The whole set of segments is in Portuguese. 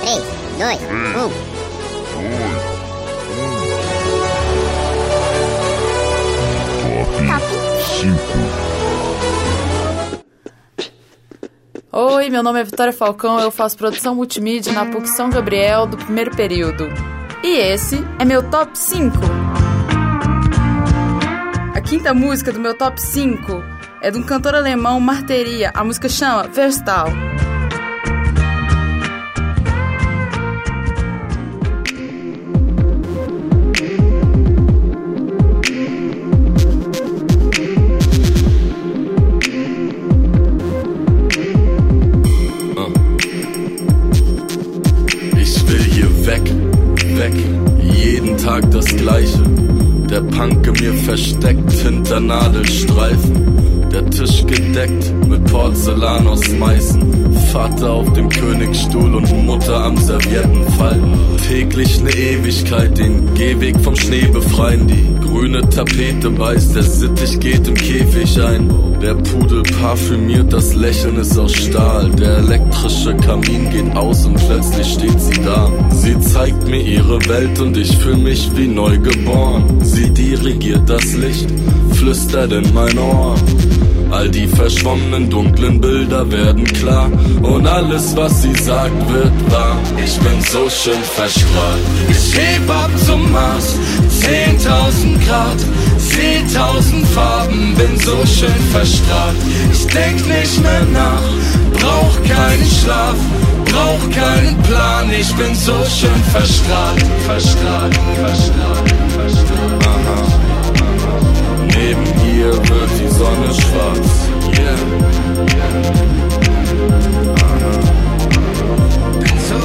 3, 2, 1. Top 5. Oi, meu nome é Vitória Falcão, eu faço produção multimídia na PUC São Gabriel do primeiro período. E esse é meu top 5. A quinta música do meu top 5 é de um cantor alemão, Marteria. A música chama Verstal. Tag das Gleiche. Der Punk in mir versteckt hinter Nadelstreifen. Der Tisch gedeckt mit Porzellan aus Meißen. Vater auf dem Königsstuhl und Mutter am Serviettenfalten. Täglich ne Ewigkeit, den Gehweg vom Schnee befreien. Die grüne Tapete beißt, der Sittich geht im Käfig ein. Der Pudel parfümiert, das Lächeln ist aus Stahl. Der elektrische Kamin geht aus und plötzlich steht sie da. Sie zeigt mir ihre Welt und ich fühl mich wie neu geboren. Sie dirigiert das Licht, flüstert in mein Ohr. All die verschwommenen dunklen Bilder werden klar und alles was sie sagt wird wahr. Ich bin so schön verstrahlt. Ich heb ab zum Mars, 10.000 Grad, 10.000 Farben, bin so schön verstrahlt. Ich denk nicht mehr nach, brauch keinen Schlaf, brauch keinen Plan. Ich bin so schön verstrahlt, verstrahlt, verstrahlt, verstrahlt. Aha. Neben ihr wird die Sonne schwarz. Yeah. Bin so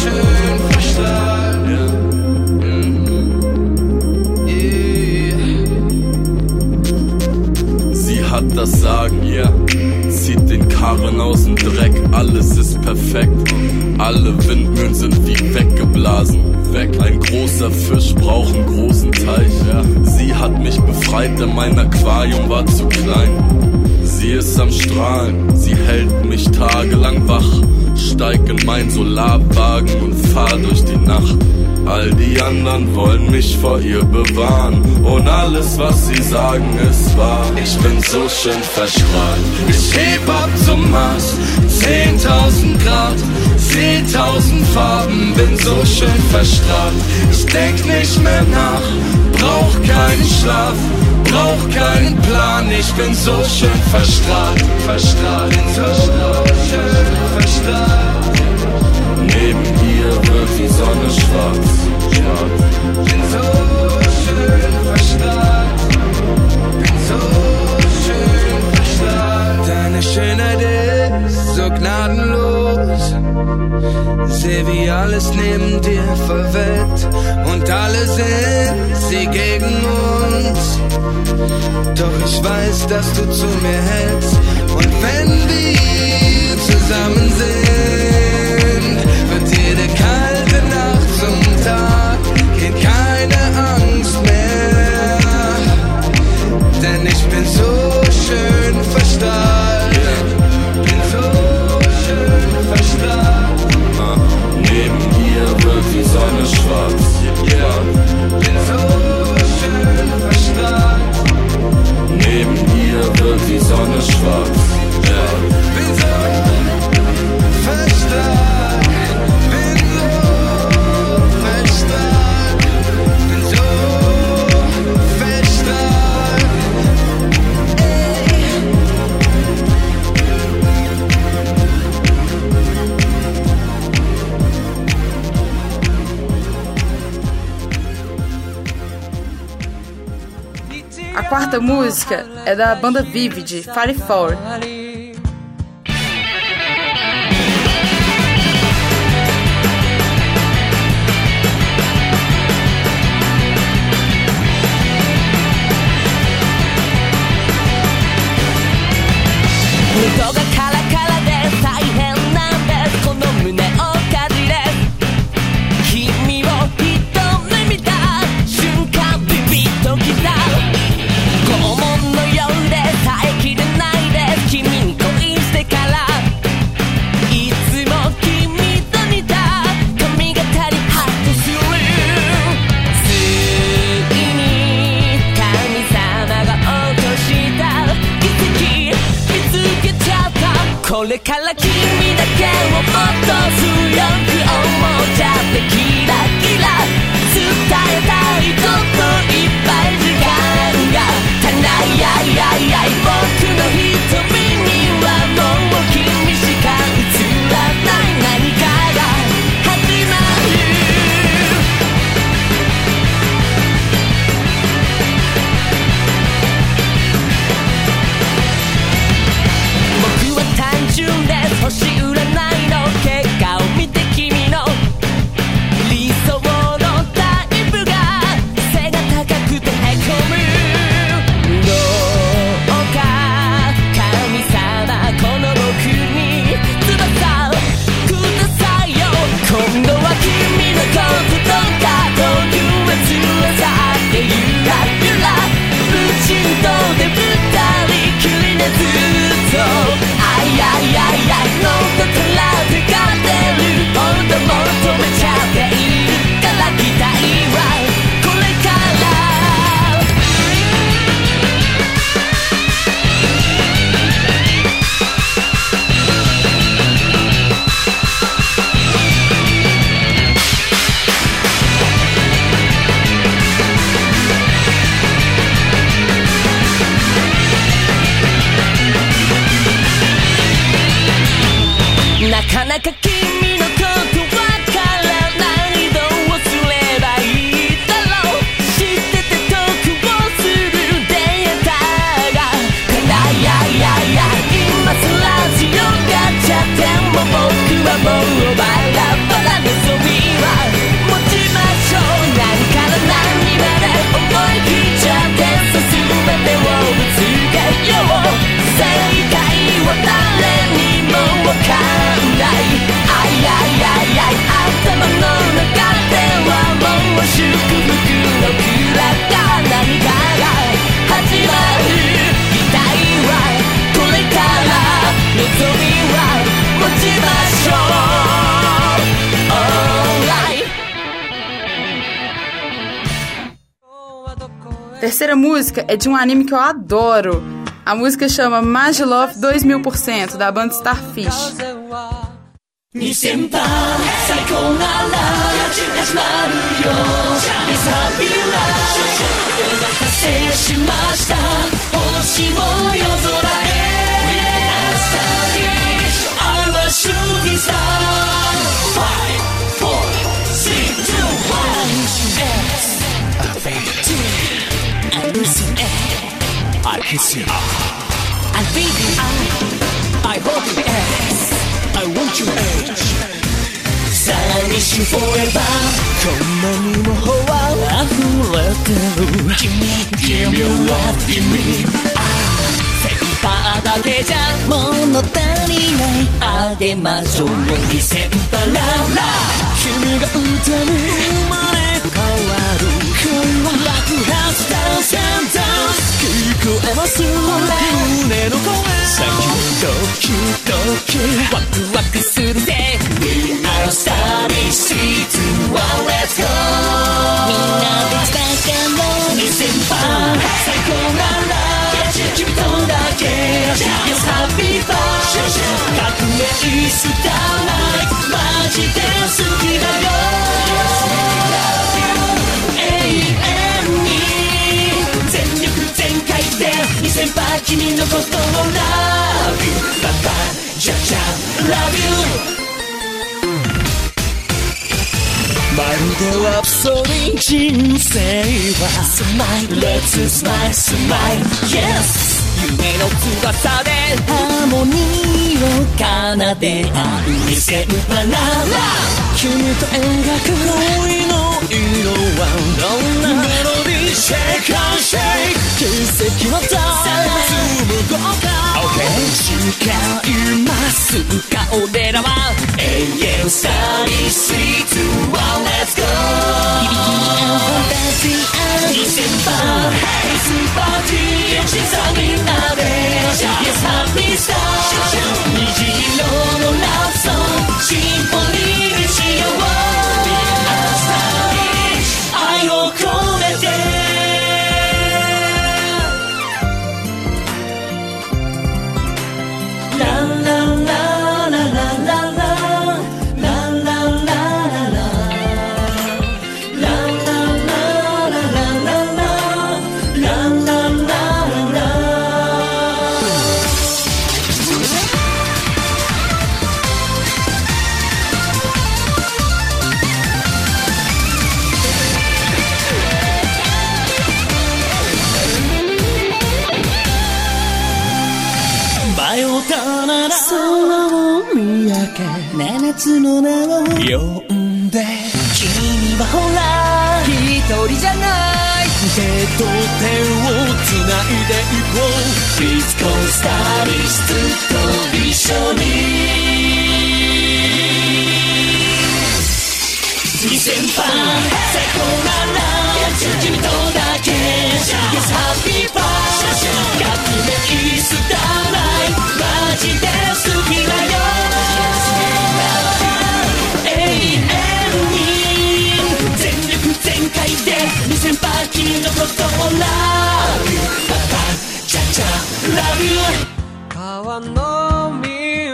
schön verstrahlt. Sie hat das Sagen, yeah. Zieht den Karren aus dem Dreck, alles ist perfekt. Alle Windmühlen sind wie weggeblasen. Weg. Ein großer Fisch braucht einen großen Teich. Ja. Sie hat mich befreit, denn mein Aquarium war zu klein. Sie ist am Strahlen, sie hält mich tagelang wach. Steig in mein Solarwagen und fahr durch die Nacht. All die anderen wollen mich vor ihr bewahren. Und alles, was sie sagen, ist wahr. Ich bin so schön verstrahlt. Ich heb ab zum Mars, 10.000 Grad, 10.000 Farben, bin so schön verstrahlt. Ich denk nicht mehr nach, brauch keinen Schlaf, brauch keinen Plan. Ich bin so schön verstrahlt, verstrahlt, bin so schön verstrahlt. Neben ihr wird die Sonne schwarz. schwarz. Bin so schön verstrahlt. Bin so schön verstrahlt. Deine Schönheit ist so gnadenlos. Seh wie alles neben dir verwelkt. Und alle sind sie gegen uns. Doch ich weiß, dass du zu mir hältst. Und wenn wir zusammen sind, A quarta música é da banda Vivid, Fire For. Terceira música é de um anime que eu adoro. A música chama Magilove 2000% da banda Starfish. 2000番最高なら始まるよいざビラお待たせしました星も夜空へ朝に I was shooting star Five, kiss you I feel it I I hold you yes I want you age さらにし forever こんなにもほわ溢れてる君 Give me your love give me センターだけじゃ物足りないあげましょう2000パララ君が歌う生まれ変わる恋は爆発ダンスダンス聞こえます胸の声。さっきドキドキ。ワクワクするぜ。We are starting season one let's go みんなで伝えろ2000番最高なら君とだけ。Yes happy bar 革命スタで2000番君のことを Love you バンバンジャジャ Love you まるでラプソディ人生は Smile Let's smile smile Yes 夢の翼でハーモニーを奏で合う2000パララ君と描く恋の色はどんなメロディーシェイクアンシェイク奇跡のダンス向こうか OK 誓いますか俺らは永遠サリースイートワン Let's go. 響き合うファンタジー2000番スーパーティー小さみんなで Yes Superstar. つの名を呼んで。君はほら。一人じゃない。手と手をつないでいこう。ディス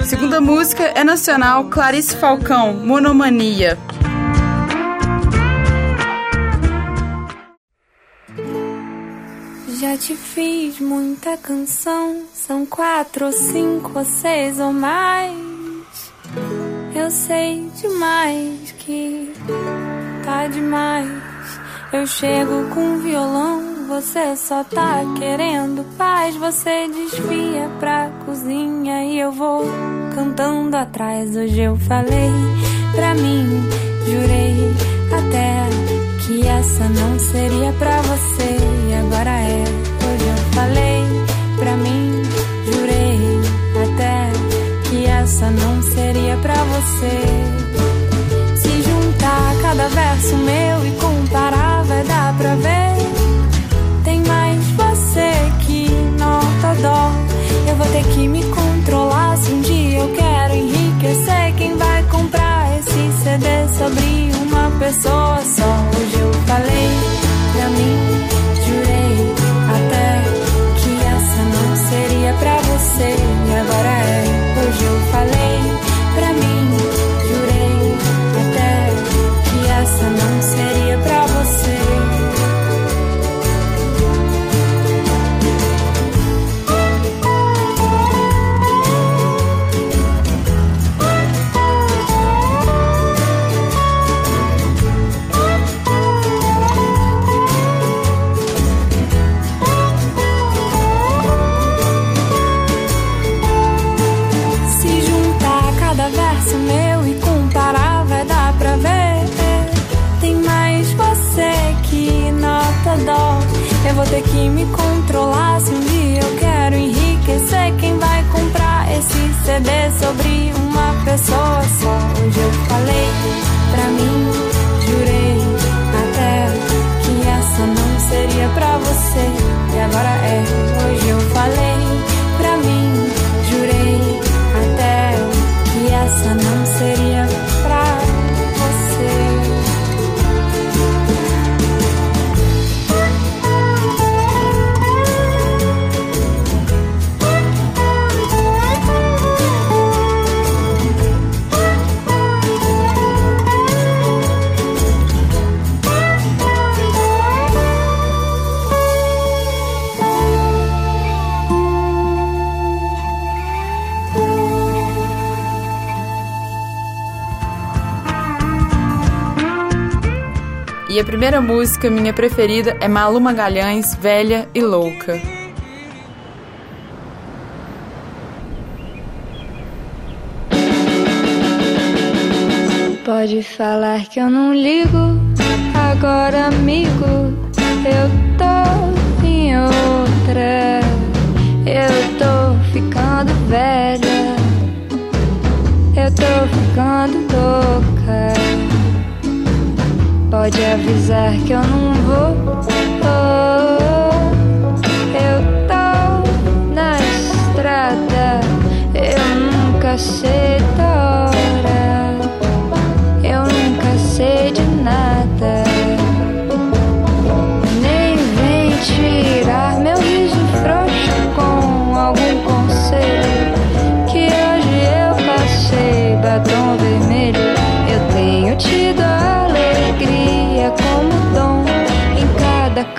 Segunda música é nacional Clarice Falcão, Monomania. Já te fiz muita canção, são quatro ou cinco ou seis ou mais. Eu sei demais que tá demais. Eu chego com violão, você só tá querendo paz. Você desvia pra cozinha e eu vou cantando atrás. Hoje eu falei pra mim, jurei até que essa não seria pra você e agora é. Hoje eu falei pra mim, jurei até que essa não seria pra você. Se juntar cada verso meu e comparar, pra ver. Tem mais você que nota dó. Eu vou ter que me controlar se um dia eu quero enriquecer. Quem vai comprar esse CD sobre uma pessoa Sobre uma pessoa só? Hoje eu falei pra mim, jurei até que essa não seria pra você. E agora é. E a primeira música, minha preferida, é Malu Magalhães, Velha e Louca. Pode falar que eu não ligo. Agora, amigo, eu tô em outra. Eu tô ficando velha. Eu tô ficando louca. Pode avisar que eu não vou. Oh, eu tô na estrada. Eu nunca sei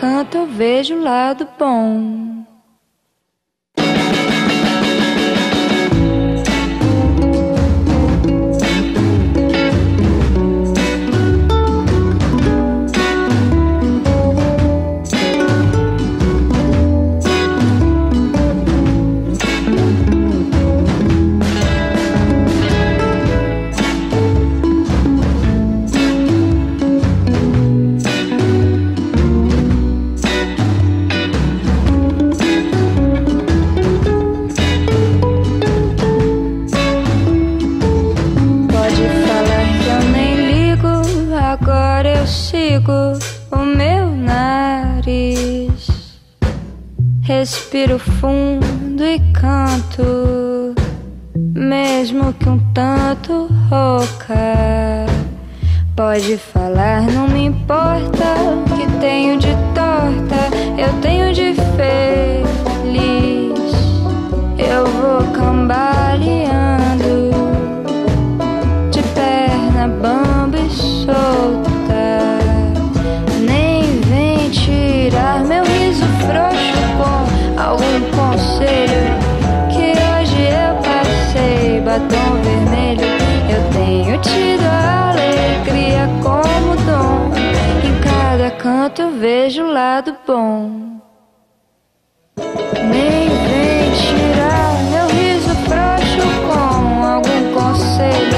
canto eu vejo o lado bom. little fond canto eu vejo o lado bom. Nem vem tirar meu riso frouxo com algum conselho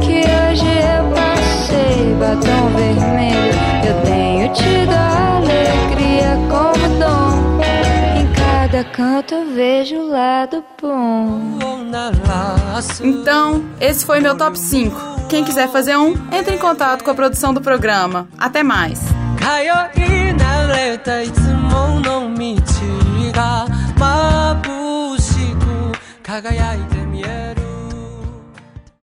que hoje eu passei batom vermelho. Eu tenho tido a alegria como dom. Em cada canto eu vejo o lado bom. Então, esse foi meu top 5. Quem quiser fazer um, entre em contato com a produção do programa. Até mais! 通い慣れたいつもの道が眩しく輝いて